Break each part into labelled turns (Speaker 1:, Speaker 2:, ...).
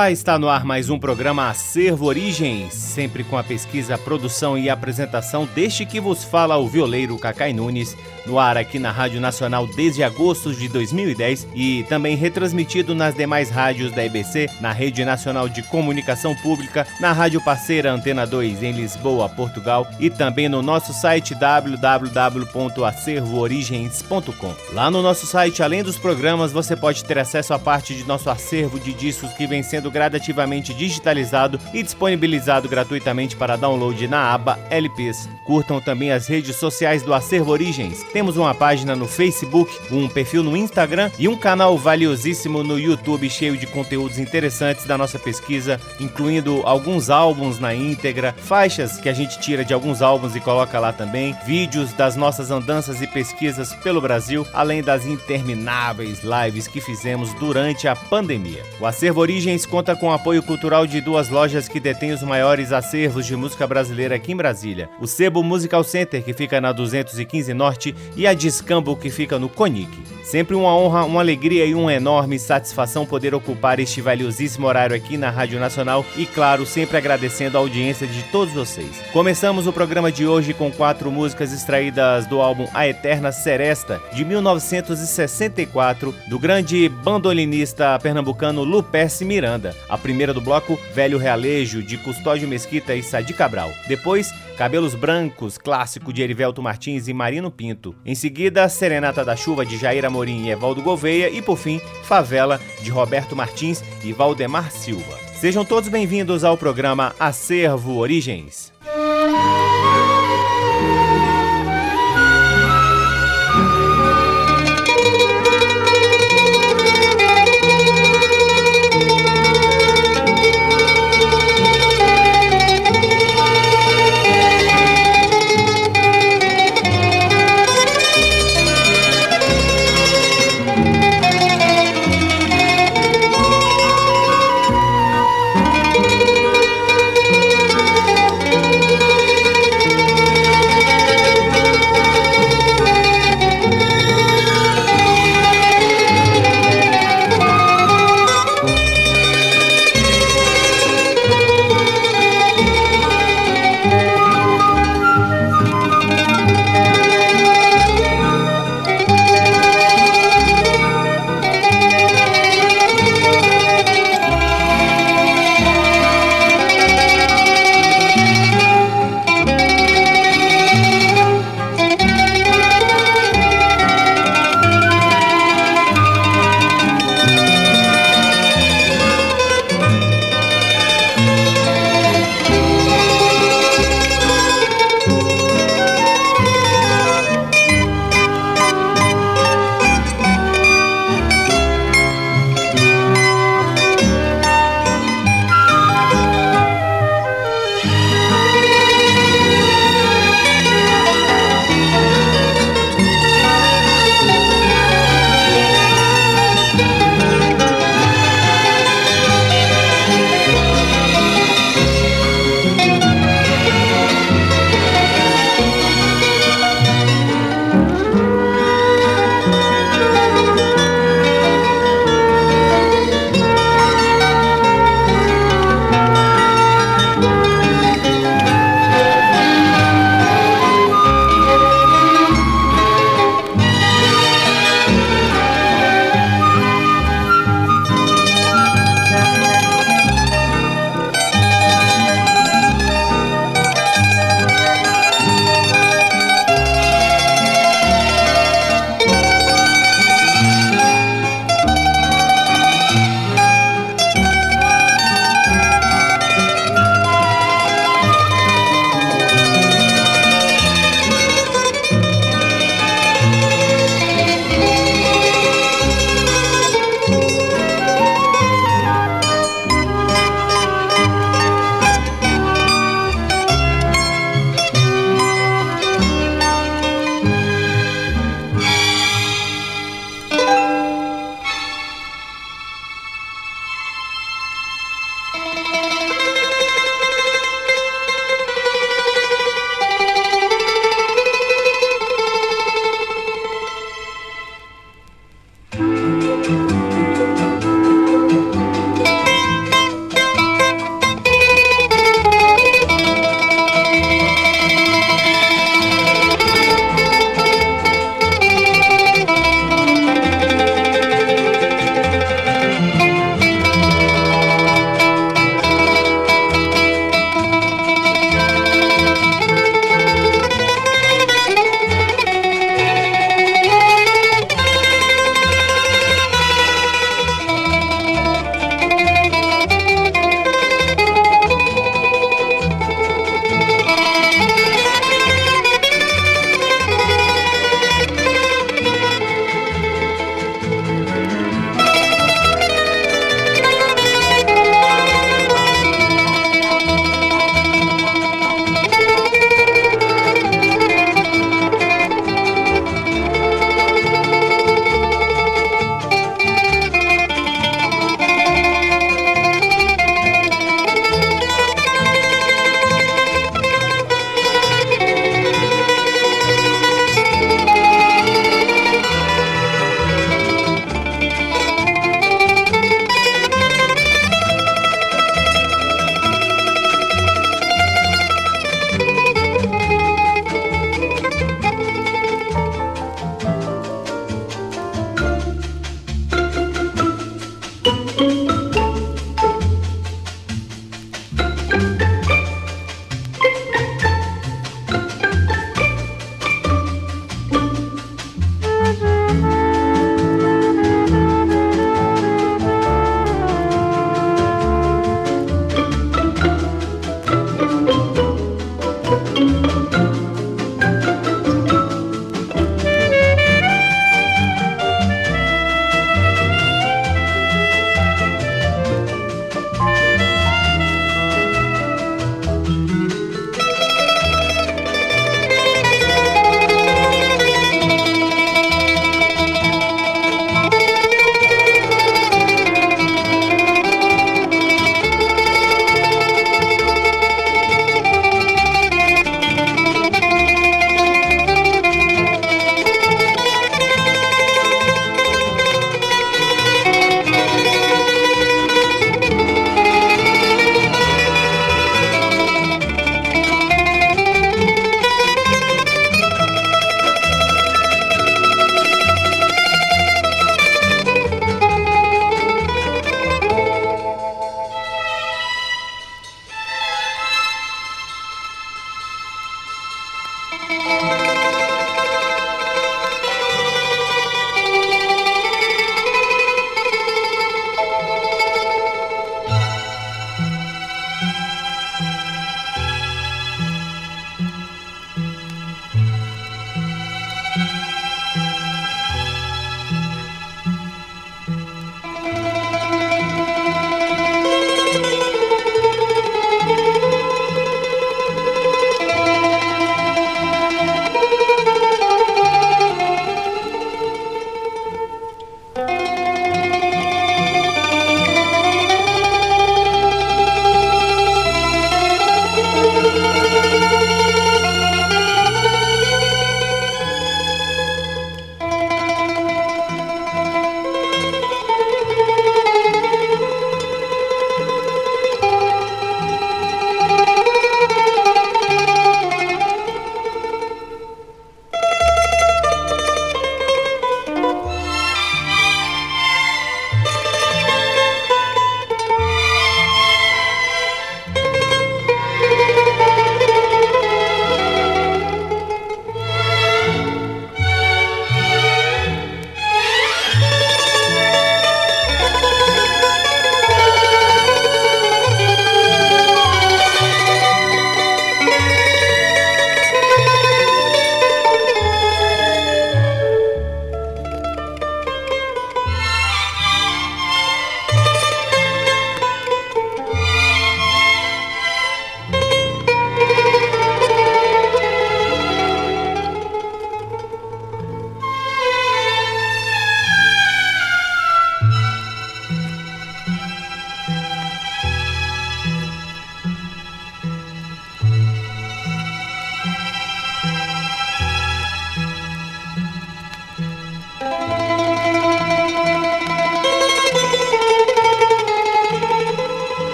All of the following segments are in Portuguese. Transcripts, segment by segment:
Speaker 1: Olá, está no ar mais um programa Acervo Origens, sempre com a pesquisa, produção e apresentação deste que vos fala o violeiro Cacai Nunes, no ar aqui na Rádio Nacional desde agosto de 2010 e também retransmitido nas demais rádios da EBC, na Rede Nacional de Comunicação Pública, na rádio parceira Antena 2 em Lisboa, Portugal e também no nosso site www.acervoorigens.com. Lá no nosso site, além dos programas, você pode ter acesso a parte de nosso acervo de discos que vem sendo sendo gradativamente digitalizado e disponibilizado gratuitamente para download na aba LPs. Curtam também as redes sociais do Acervo Origens. Temos uma página no Facebook, um perfil no Instagram e um canal valiosíssimo no YouTube cheio de conteúdos interessantes da nossa pesquisa, incluindo alguns álbuns na íntegra, faixas que a gente tira de alguns álbuns e coloca lá também, vídeos das nossas andanças e pesquisas pelo Brasil, além das intermináveis lives que fizemos durante a pandemia. O Acervo Origens conta com o apoio cultural de duas lojas que detêm os maiores acervos de música brasileira aqui em Brasília. O Sebo Musical Center, que fica na 215 Norte, e a Discambo, que fica no Conic. Sempre uma honra, uma alegria e uma enorme satisfação poder ocupar este valiosíssimo horário aqui na Rádio Nacional e, claro, sempre agradecendo a audiência de todos vocês. Começamos o programa de hoje com quatro músicas extraídas do álbum A Eterna Seresta, de 1964, do grande bandolinista pernambucano Lupércio Miranda. A primeira do bloco, Velho Realejo, de Custódio Mesquita e Sadi Cabral. Depois, Cabelos Brancos, clássico de Erivelto Martins e Marino Pinto. Em seguida, Serenata da Chuva de Jair Amorim e Evaldo Gouveia. E por fim, Favela de Roberto Martins e Valdemar Silva. Sejam todos bem-vindos ao programa Acervo Origens.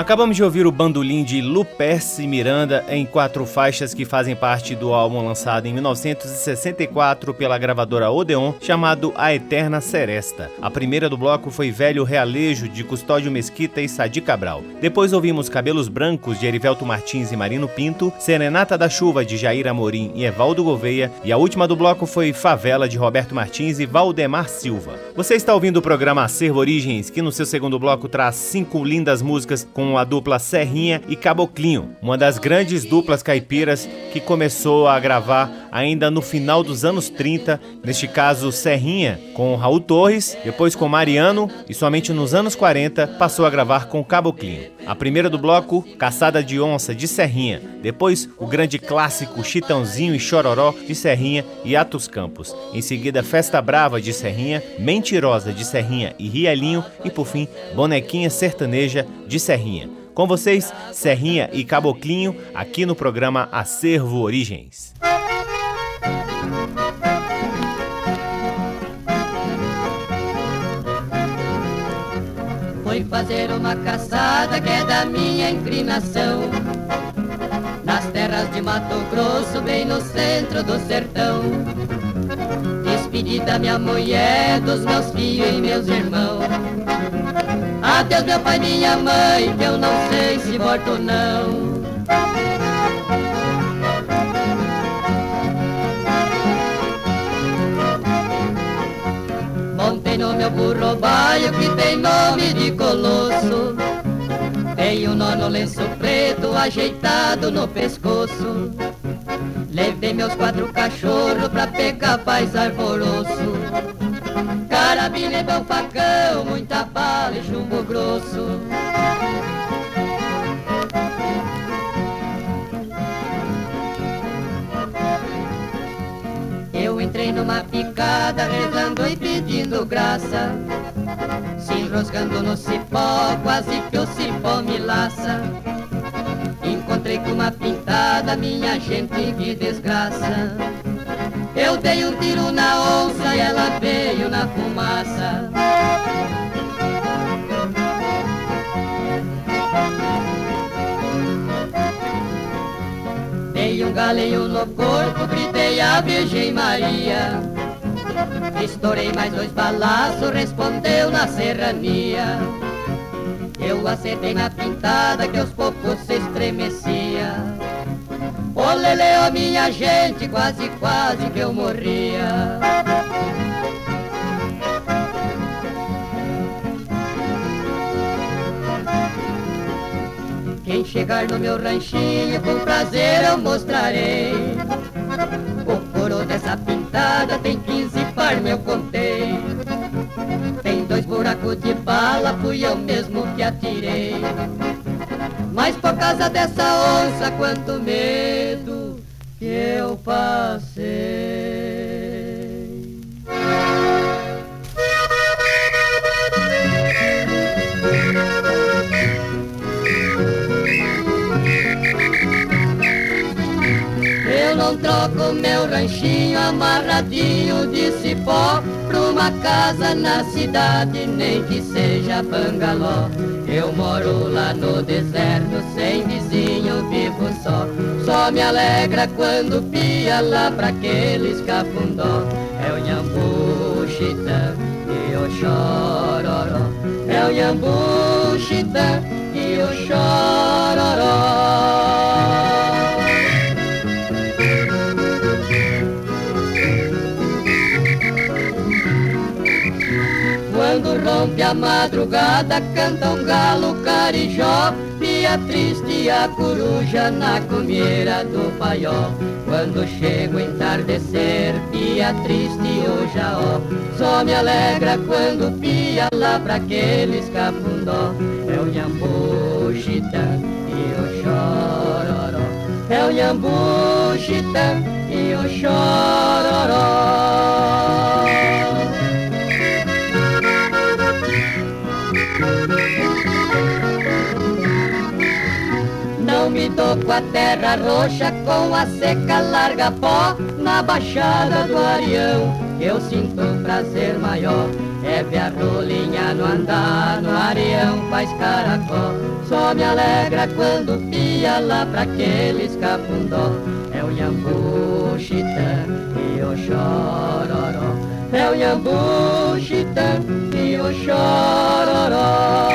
Speaker 1: Acabamos de ouvir o bandolim de Luperce Miranda em quatro faixas que fazem parte do álbum lançado em 1964 pela gravadora Odeon, chamado A Eterna Seresta. A primeira do bloco foi Velho Realejo, de Custódio Mesquita e Sadi Cabral. Depois ouvimos Cabelos Brancos, de Erivelto Martins e Marino Pinto, Serenata da Chuva, de Jair Amorim e Evaldo Gouveia, e a última do bloco foi Favela, de Roberto Martins e Valdemar Silva. Você está ouvindo o programa Acervo Origens, que no seu segundo bloco traz cinco lindas músicas com a dupla Serrinha e Caboclinho, uma das grandes duplas caipiras que começou a gravar ainda no final dos anos 30, neste caso Serrinha com Raul Torres, depois com Mariano e somente nos anos 40 passou a gravar com Caboclinho. A primeira do bloco, Caçada de Onça de Serrinha, depois o grande clássico Chitãozinho e Chororó de Serrinha e Atos Campos. Em seguida, Festa Brava de Serrinha, Mentirosa de Serrinha e Rialinho e por fim, Bonequinha Sertaneja de Serrinha. Com vocês, Serrinha e Caboclinho, aqui no programa Acervo Origens.
Speaker 2: Fui fazer uma caçada que é da minha inclinação Nas terras de Mato Grosso, bem no centro do sertão Despedi da minha mulher, dos meus filhos e meus irmãos Adeus meu pai, minha mãe, que eu não sei se volto ou não. Montei no meu burro baio que tem nome de colosso. Tem um nó no lenço preto ajeitado no pescoço. Levei meus quatro cachorros pra pegar paz arvoroso. Carabina e bom facão, muita bala e chumbo grosso. Eu entrei numa picada, rezando e pedindo graça. Se enroscando no cipó, quase que o cipó me laça. Encontrei com uma pintada, minha gente, que desgraça. Eu dei um tiro na onça e ela veio na fumaça. Dei um galeio no corpo, gritei a Virgem Maria. Estourei mais dois balaços, respondeu na serrania. Eu acertei na pintada que os popos se estremecia. Olele, ó minha gente, quase, quase que eu morria. Quem chegar no meu ranchinho, com prazer eu mostrarei. O couro dessa pintada tem 15 par, meu contei. Tem dois buracos de bala, fui eu mesmo que atirei. Mas por causa dessa onça, quanto medo que eu passei. Troco meu ranchinho amarradinho de cipó Pra uma casa na cidade, nem que seja bangaló. Eu moro lá no deserto, sem vizinho, vivo só. Só me alegra quando pia lá pra aqueles cafundó. É o Nhambu Chitã e o Chororó. É o Nhambu Chitã e o Chororó A madrugada, canta um galo carijó, Pia triste a coruja na comieira do paió. Quando chega o entardecer, pia triste o jaó. Só me alegra quando pia lá pra aqueles cafundó. É o nhambu chitã e o chororó. É o nhambu chitã e o chororó. Dou com a terra roxa, com a seca larga pó, na baixada do Arião.
Speaker 3: eu sinto um prazer maior. É ver a rolinha no andar, no areião faz caracol. Só me alegra quando pia lá pra aqueles capundó. É o Yambu Chitã e o Chororó. É o Yambu Chitã e o Chororó.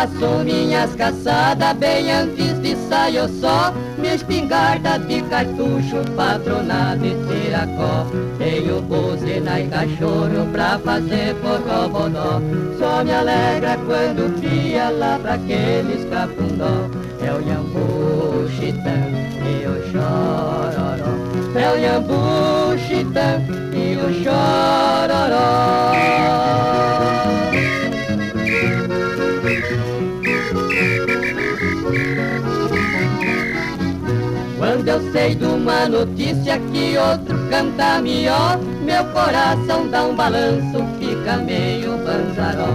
Speaker 3: Faço minhas caçadas bem antes de sair só Minha espingarda de cartucho, patronado e tiracó. Tenho buzina e cachorro pra fazer bodó. Só me alegra quando cria lá pra aqueles capundó. É o Yambu Chitã e o Chororó. É o Yambu Chitã e o Chororó sei de uma notícia que outro canta melhor, meu coração dá um balanço, fica meio banzaró.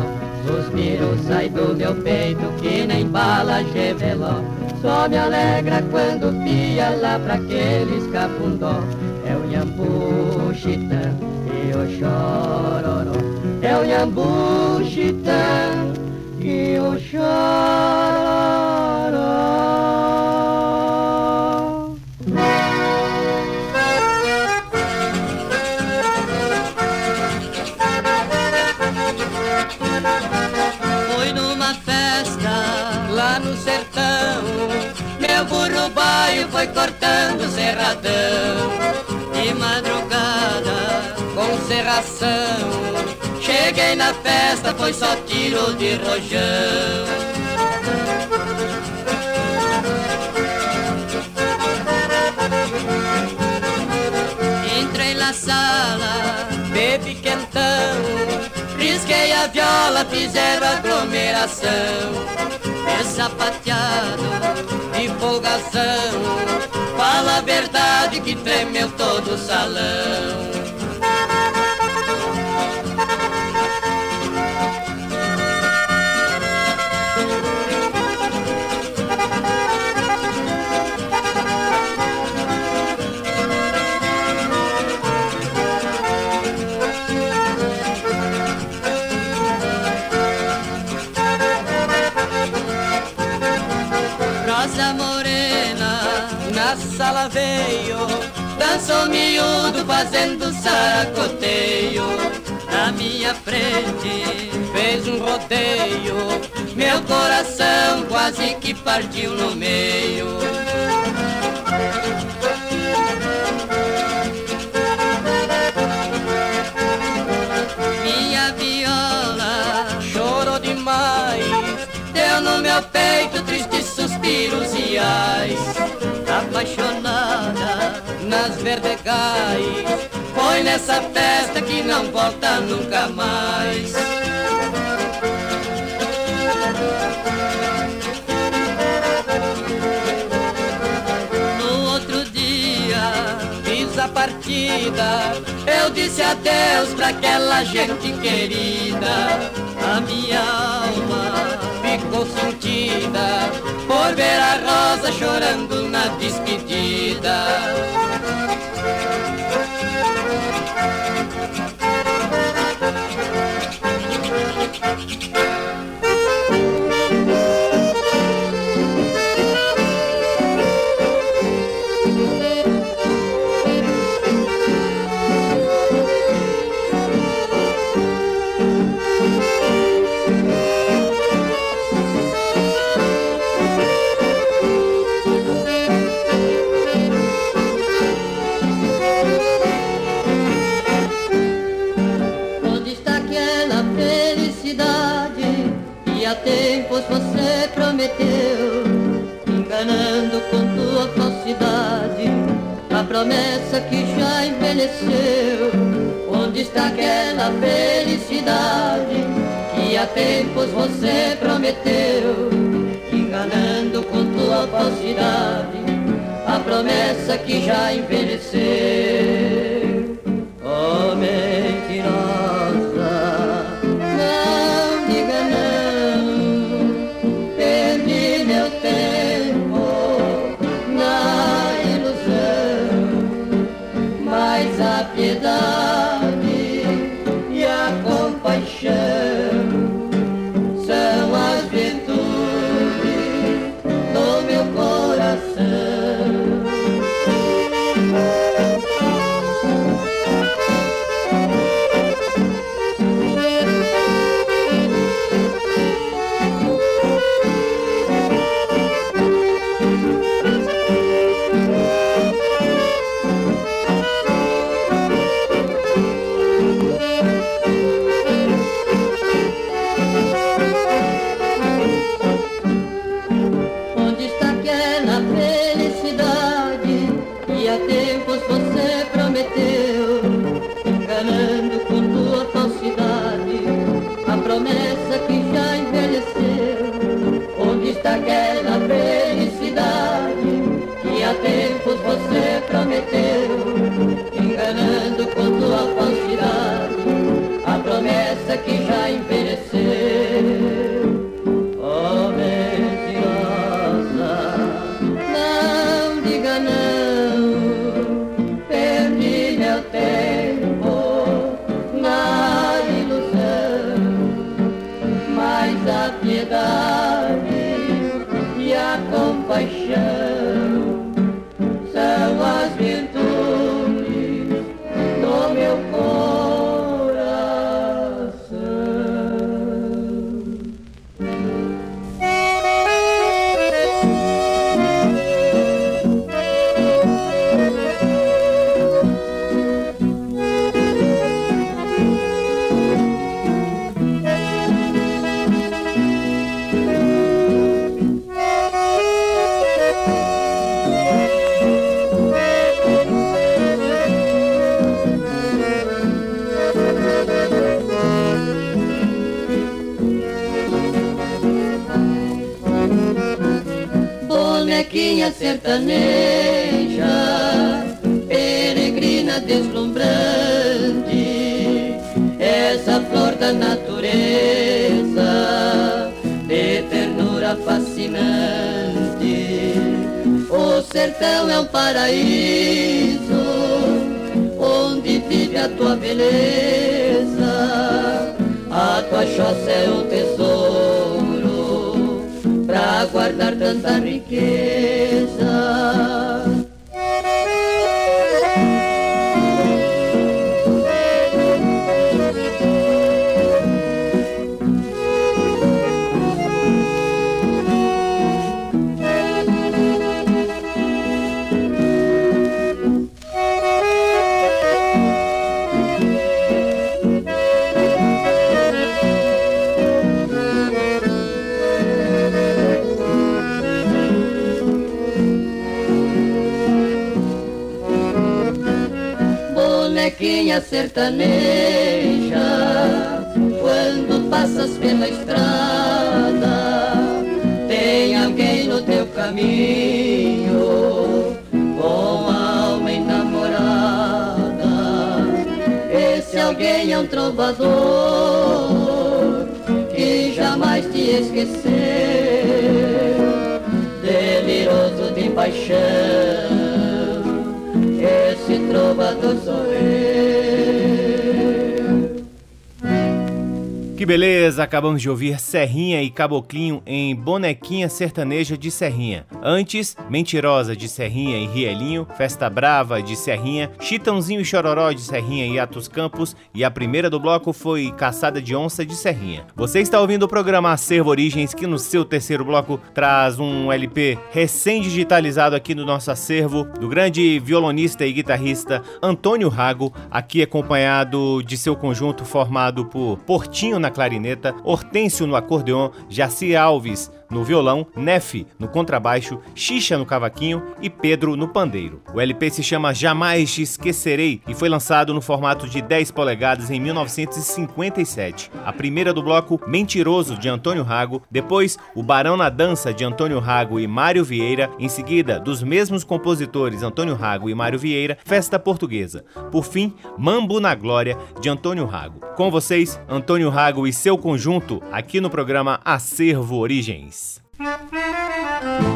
Speaker 3: Suspiro sai do meu peito que nem bala geveló. Só me alegra quando pia lá pra aqueles capundó. É o Yambu Chitã e o Chororó. É o Yambu Chitã e o Chororó.
Speaker 2: Baio foi cortando o cerradão De madrugada, com serração. Cheguei na festa, foi só tiro de rojão. Entrei na sala, bebi quentão Risquei a viola, fizeram aglomeração é sapateado de folgação. Fala a verdade que tremeu todo o salão. Fazendo sacoteio Na minha frente. Fez um rodeio Meu coração quase que partiu no meio. Minha viola chorou demais Deu no meu peito tristes suspiros e ais. Apaixonada nas verdegais. Foi nessa festa que não volta nunca mais. No outro dia fiz a partida, eu disse adeus pra aquela gente querida. A minha alma ficou sentida por ver a rosa chorando na despedida. Ternura fascinante. O sertão é um paraíso, onde vive a tua beleza, a tua choça é um tesouro, pra guardar tanta riqueza. Sertaneja, quando passas pela estrada, tem alguém no teu caminho, com a alma enamorada. Esse alguém é um trovador que jamais te esqueceu, deliroso de paixão esse trovador sou eu.
Speaker 1: Que beleza! Acabamos de ouvir Serrinha e Caboclinho em Bonequinha Sertaneja de Serrinha. Antes, Mentirosa de Serrinha e Rielinho, Festa Brava de Serrinha, Chitãozinho e Chororó de Serrinha e Atos Campos e a primeira do bloco foi Caçada de Onça de Serrinha. Você está ouvindo o programa Acervo Origens que no seu terceiro bloco traz um LP recém-digitalizado aqui no nosso acervo do grande violonista e guitarrista Antônio Rago, aqui acompanhado de seu conjunto formado por Portinho na clarineta, Hortêncio no acordeon, Jaci Alves no violão, Nefe no contrabaixo, Xixa no cavaquinho e Pedro no pandeiro. O LP se chama Jamais Te Esquecerei e foi lançado no formato de 10 polegadas em 1957. A primeira do bloco Mentiroso de Antônio Rago, depois O Barão na Dança de Antônio Rago e Mário Vieira, em seguida dos mesmos compositores Antônio Rago e Mário Vieira, Festa Portuguesa. Por fim, Mambo na Glória de Antônio Rago. Com vocês, Antônio Rago e seu conjunto aqui no programa Acervo Origens. Música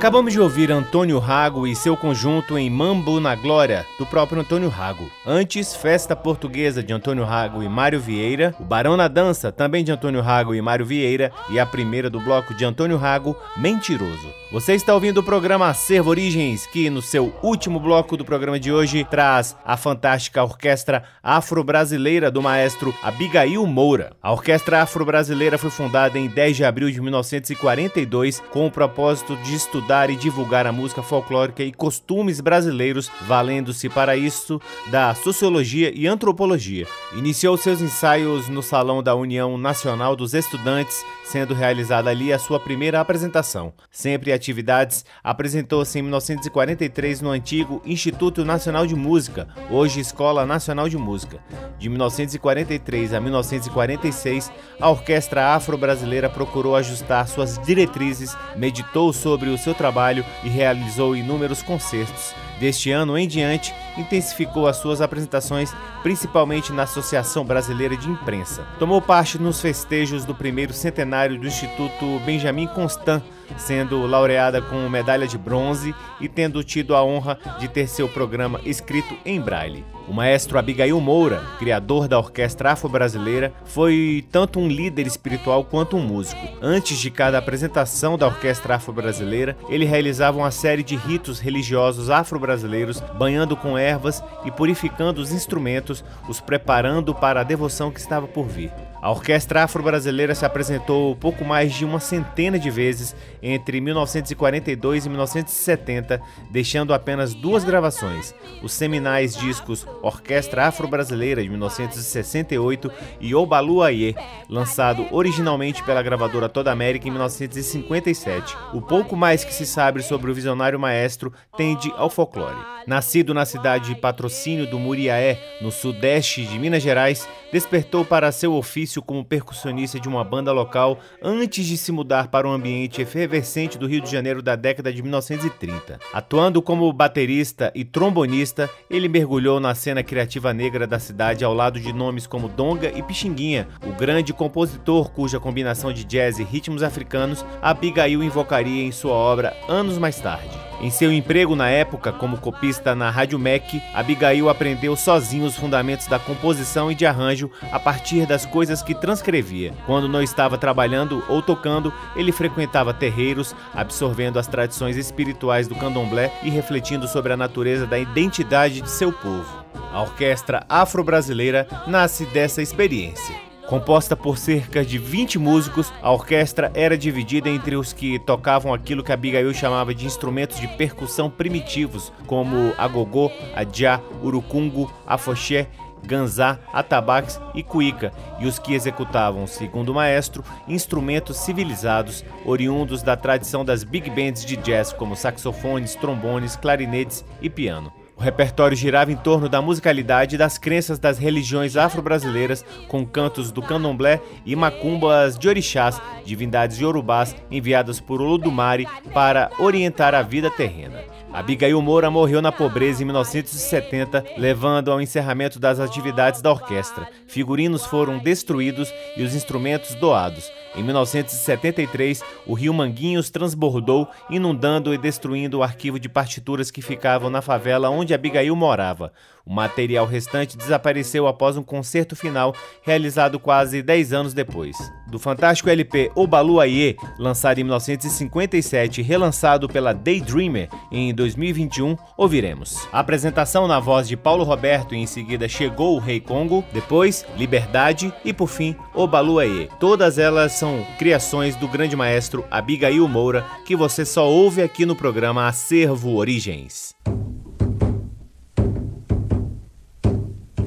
Speaker 1: Acabamos de ouvir Antônio Rago e seu conjunto em Mambo na Glória, do próprio Antônio Rago. Antes, Festa Portuguesa de Antônio Rago e Mário Vieira, O Barão na Dança, também de Antônio Rago e Mário Vieira, e a primeira do bloco de Antônio Rago, Mentiroso. Você está ouvindo o programa Acervo Origens, que no seu último bloco do programa de hoje traz a fantástica orquestra afro-brasileira do maestro Abigail Moura. A orquestra afro-brasileira foi fundada em 10 de abril de 1942 com o propósito de estudar e divulgar a música folclórica e costumes brasileiros, valendo-se para isso da sociologia e antropologia. Iniciou seus ensaios no Salão da União Nacional dos Estudantes, sendo realizada ali a sua primeira apresentação. Sempre atividades, apresentou-se em 1943 no antigo Instituto Nacional de Música, hoje Escola Nacional de Música. De 1943 a 1946, a Orquestra Afro-Brasileira procurou ajustar suas diretrizes, meditou sobre o seu trabalho e realizou inúmeros concertos. Deste ano em diante, intensificou as suas apresentações, principalmente na Associação Brasileira de Imprensa. Tomou parte nos festejos do primeiro centenário do Instituto Benjamin Constant, sendo laureada com medalha de bronze e tendo tido a honra de ter seu programa escrito em braille. O maestro Abigail Moura, criador da Orquestra Afro-Brasileira, foi tanto um líder espiritual quanto um músico. Antes de cada apresentação da Orquestra Afro-Brasileira, ele realizava uma série de ritos religiosos afro-brasileiros, banhando com ervas e purificando os instrumentos, os preparando para a devoção que estava por vir. A Orquestra Afro-Brasileira se apresentou pouco mais de uma centena de vezes entre 1942 e 1970, deixando apenas duas gravações: os seminais discos Orquestra Afro-Brasileira de 1968 e Obalu Aie, lançado originalmente pela gravadora Toda América em 1957. O pouco mais que se sabe sobre o visionário maestro tende ao folclore. Nascido na cidade de Patrocínio do Muriaé, no sudeste de Minas Gerais, despertou para seu ofício como percussionista de uma banda local antes de se mudar para um ambiente efervescente do Rio de Janeiro da década de 1930. Atuando como baterista e trombonista, ele mergulhou na cena criativa negra da cidade ao lado de nomes como Donga e Pixinguinha, o grande compositor cuja combinação de jazz e ritmos africanos Abigail invocaria em sua obra anos mais tarde. Em seu emprego na época como copista na Rádio MEC, Abigail aprendeu sozinho os fundamentos da composição e de arranjo a partir das coisas que transcrevia. Quando não estava trabalhando ou tocando, ele frequentava terreiros, absorvendo as tradições espirituais do candomblé e refletindo sobre a natureza da identidade de seu povo. A orquestra afro-brasileira nasce dessa experiência. Composta por cerca de 20 músicos, a orquestra era dividida entre os que tocavam aquilo que Abigail chamava de instrumentos de percussão primitivos, como agogô, adjá, urucungo, afoxé, ganzá, atabaques e cuíca, e os que executavam, segundo o maestro, instrumentos civilizados oriundos da tradição das big bands de jazz como saxofones, trombones, clarinetes e piano. O repertório girava em torno da musicalidade e das crenças das religiões afro-brasileiras, com cantos do candomblé e macumbas de orixás, divindades iorubás enviadas por Olodumare para orientar a vida terrena. Abigail Moura morreu na pobreza em 1970, levando ao encerramento das atividades da orquestra. Figurinos foram destruídos e os instrumentos doados. Em 1973, o rio Manguinhos transbordou, inundando e destruindo o arquivo de partituras que ficavam na favela onde Abigail morava. O material restante desapareceu após um concerto final realizado quase 10 anos depois. Do fantástico LP Obalu Aie, lançado em 1957 e relançado pela Daydreamer em 2021, ouviremos. A apresentação na voz de Paulo Roberto e em seguida Chegou o Rei Congo, depois Liberdade e por fim Obalu Aie. Todas elas são criações do grande maestro Abigail Moura, que você só ouve aqui no programa Acervo Origens.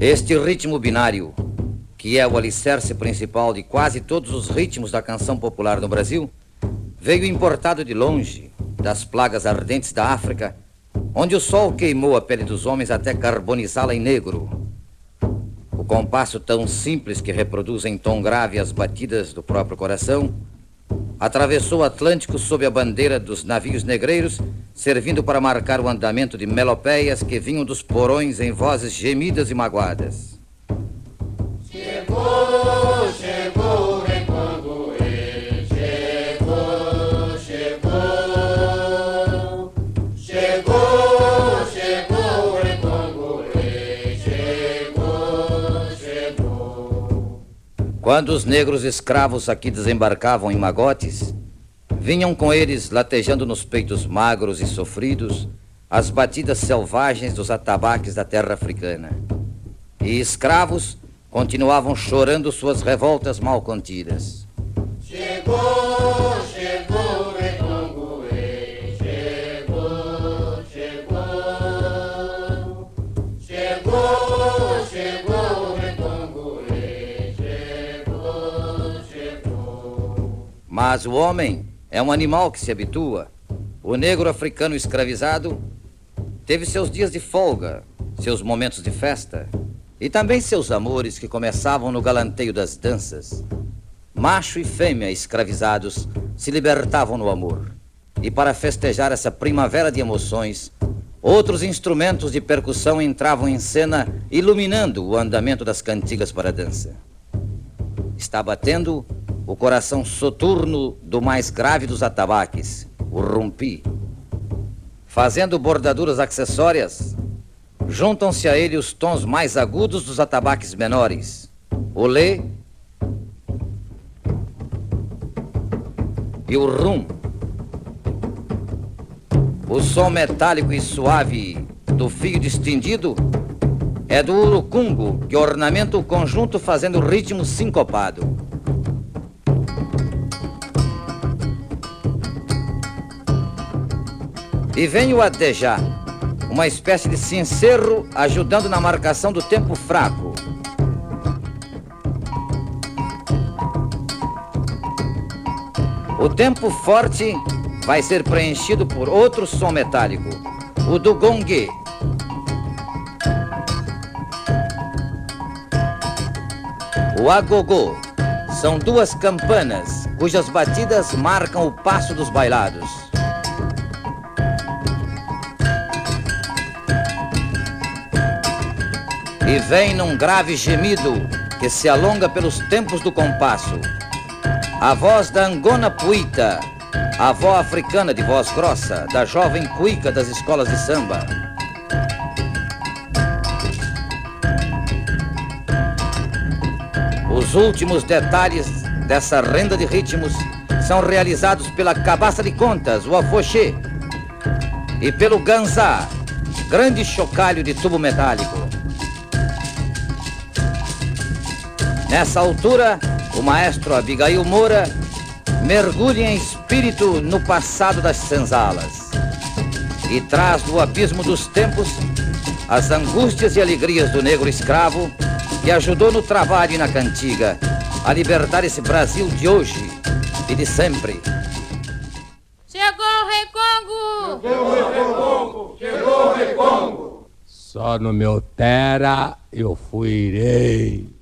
Speaker 4: Este ritmo binário, que é o alicerce principal de quase todos os ritmos da canção popular no Brasil, veio importado de longe, das plagas ardentes da África, onde o sol queimou a pele dos homens até carbonizá-la em negro. O compasso tão simples que reproduz em tom grave as batidas do próprio coração atravessou o Atlântico sob a bandeira dos navios negreiros, servindo para marcar o andamento de melopeias que vinham dos porões em vozes gemidas e magoadas.
Speaker 5: Chegou, chegou.
Speaker 4: Quando os negros escravos aqui desembarcavam em magotes, vinham com eles latejando nos peitos magros e sofridos as batidas selvagens dos atabaques da terra africana. E escravos continuavam chorando suas revoltas mal contidas.
Speaker 5: Chegou,
Speaker 4: Mas o homem é um animal que se habitua. O negro africano escravizado teve seus dias de folga, seus momentos de festa e também seus amores que começavam no galanteio das danças. Macho e fêmea escravizados se libertavam no amor. E para festejar essa primavera de emoções, outros instrumentos de percussão entravam em cena, iluminando o andamento das cantigas para a dança. Está batendo o coração soturno do mais grave dos atabaques, o rumpi. Fazendo bordaduras acessórias, juntam-se a ele os tons mais agudos dos atabaques menores, o lê e o rum. O som metálico e suave do fio distinguido é do urucungo que ornamenta o conjunto fazendo ritmo sincopado. E vem o adejá, uma espécie de sincero ajudando na marcação do tempo fraco. O tempo forte vai ser preenchido por outro som metálico, o do gongue. O agogô são duas campanas cujas batidas marcam o passo dos bailados. E vem num grave gemido que se alonga pelos tempos do compasso. A voz da Angona Puita, a avó africana de voz grossa, da jovem cuica das escolas de samba. Os últimos detalhes dessa renda de ritmos são realizados pela cabaça de contas, o afoxê, e pelo ganzá, grande chocalho de tubo metálico. Nessa altura, o maestro Abigail Moura mergulha em espírito no passado das senzalas e traz do abismo dos tempos as angústias e alegrias do negro escravo que ajudou no trabalho e na cantiga a libertar esse Brasil de hoje e de sempre.
Speaker 6: Chegou o Rei Congo!
Speaker 5: Chegou o Recongo, chegou o Recongo.
Speaker 7: Só no meu terra eu fui
Speaker 5: Chegou,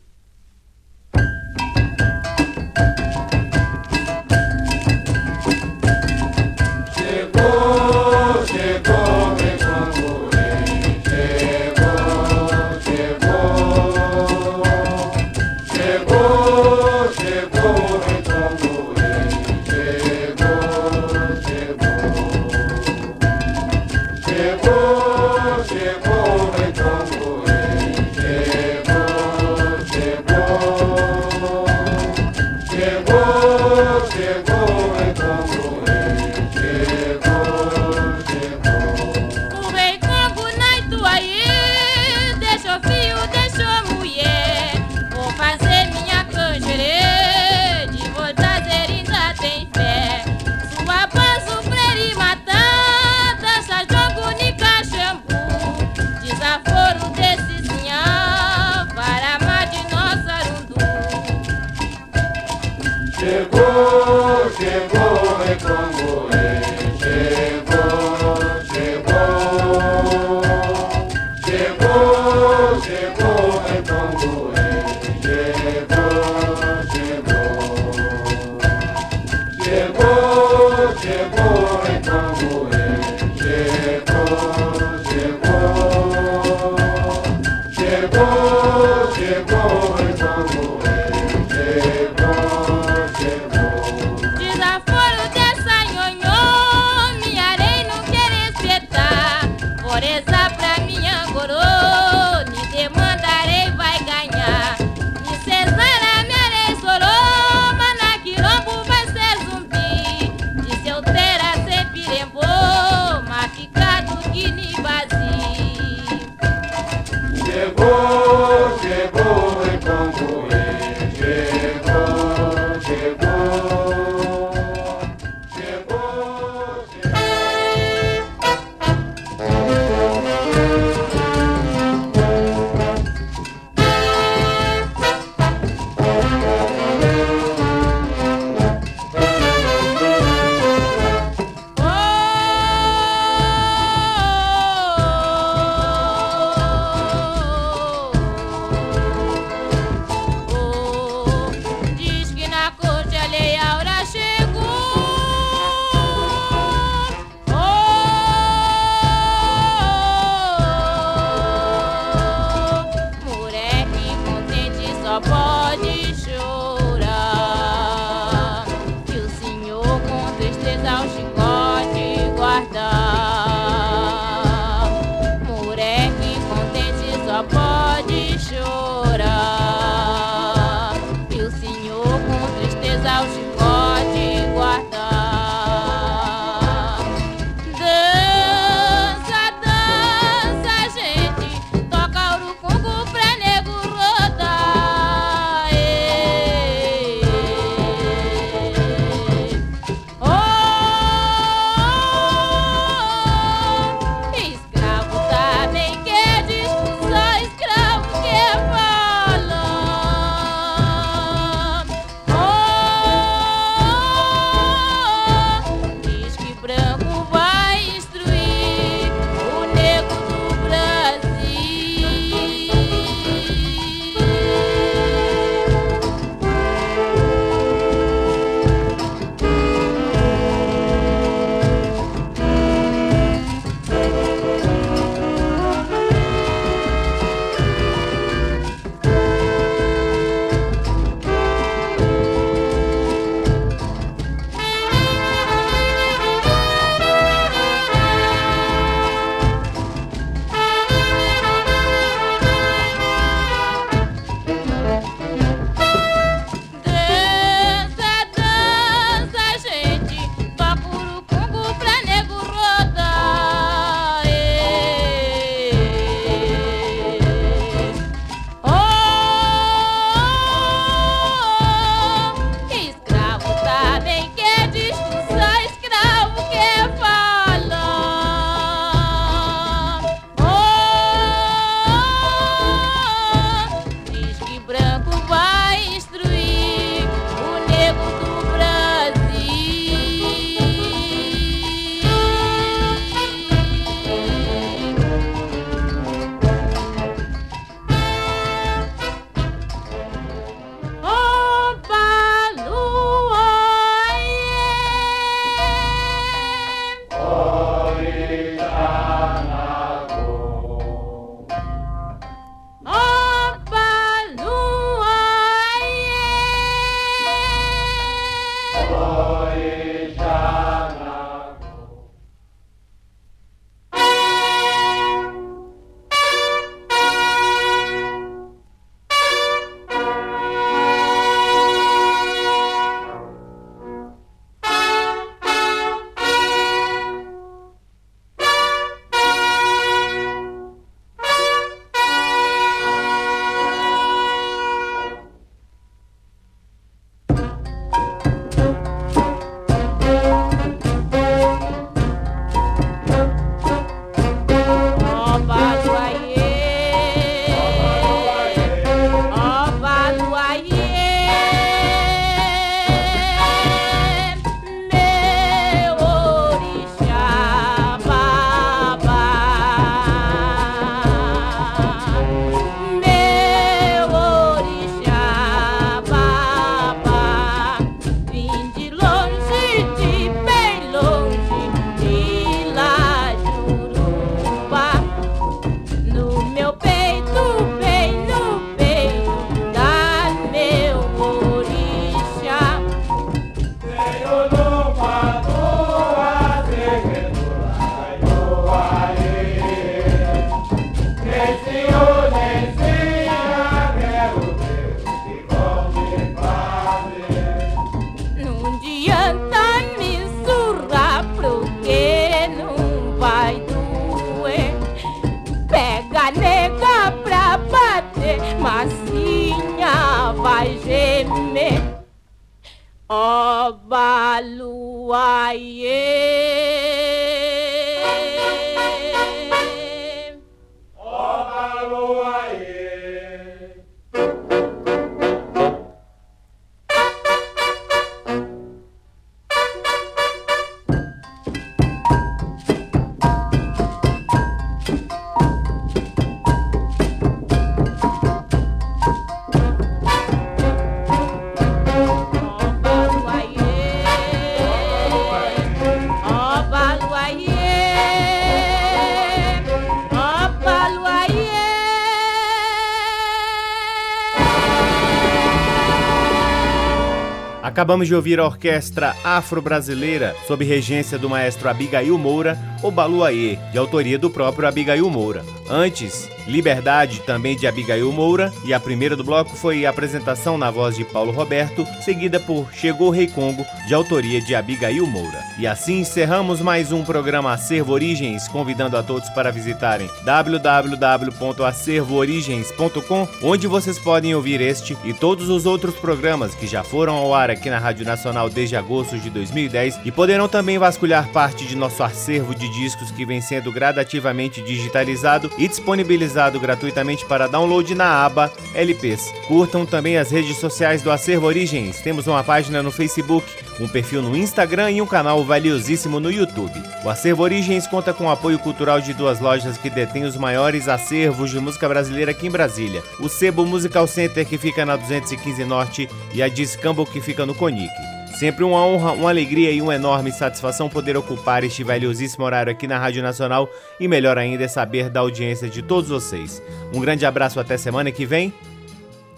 Speaker 1: Acabamos de ouvir a orquestra afro-brasileira, sob regência do maestro Abigail Moura, o Baluaê, de autoria do próprio Abigail Moura. Antes, Liberdade, também de Abigail Moura, e a primeira do bloco foi a apresentação na voz de Paulo Roberto, seguida por Chegou Rei Congo, de autoria de Abigail Moura. E assim encerramos mais um programa Acervo Origens, convidando a todos para visitarem www.acervoorigens.com, onde vocês podem ouvir este e todos os outros programas que já foram ao ar aqui na Rádio Nacional desde agosto de 2010 e poderão também vasculhar parte de nosso acervo de discos que vem sendo gradativamente digitalizado e disponibilizado gratuitamente para download na aba LPs. Curtam também as redes sociais do Acervo Origens. Temos uma página no Facebook, um perfil no Instagram e um canal valiosíssimo no YouTube. O Acervo Origens conta com o apoio cultural de duas lojas que detêm os maiores acervos de música brasileira aqui em Brasília. O Sebo Musical Center, que fica na 215 Norte, e a Discambo, que fica no Conic. Sempre uma honra, uma alegria e uma enorme satisfação poder ocupar este valiosíssimo horário aqui na Rádio Nacional e melhor ainda é saber da audiência de todos vocês. Um grande abraço até semana que vem.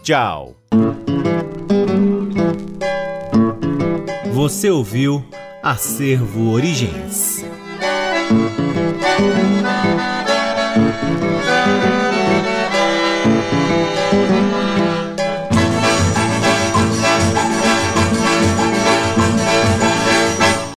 Speaker 1: Tchau. Você ouviu Acervo Origens.